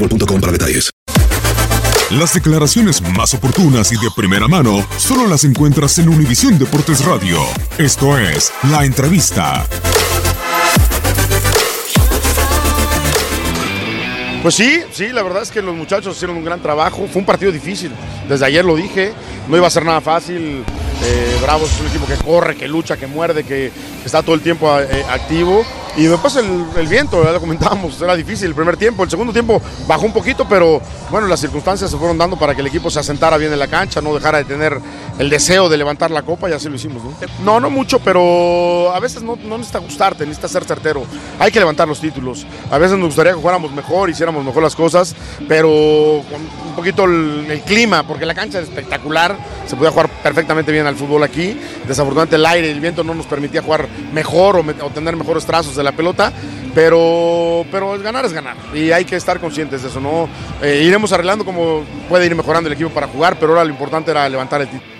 boostmobile.com para detalles. Las declaraciones más oportunas y de primera mano solo las encuentras en Univisión Deportes Radio. Esto es La Entrevista. Pues sí, sí, la verdad es que los muchachos hicieron un gran trabajo. Fue un partido difícil. Desde ayer lo dije, no iba a ser nada fácil. Eh, Bravos es un equipo que corre, que lucha, que muerde, que está todo el tiempo eh, activo. Y después el, el viento, ya lo comentábamos, era difícil el primer tiempo. El segundo tiempo bajó un poquito, pero bueno, las circunstancias se fueron dando para que el equipo se asentara bien en la cancha, no dejara de tener el deseo de levantar la copa y así lo hicimos. No, no, no mucho, pero a veces no, no necesita gustarte, necesita ser certero. Hay que levantar los títulos. A veces nos gustaría que jugáramos mejor, hiciéramos mejor las cosas, pero con un poquito el, clima, porque la cancha es espectacular, se podía jugar perfectamente bien al fútbol aquí. Desafortunadamente el aire y el viento no nos permitía jugar mejor o tener mejores trazos de la pelota, pero, pero ganar es ganar y hay que estar conscientes de eso, ¿no? Eh, iremos arreglando como puede ir mejorando el equipo para jugar, pero ahora lo importante era levantar el título.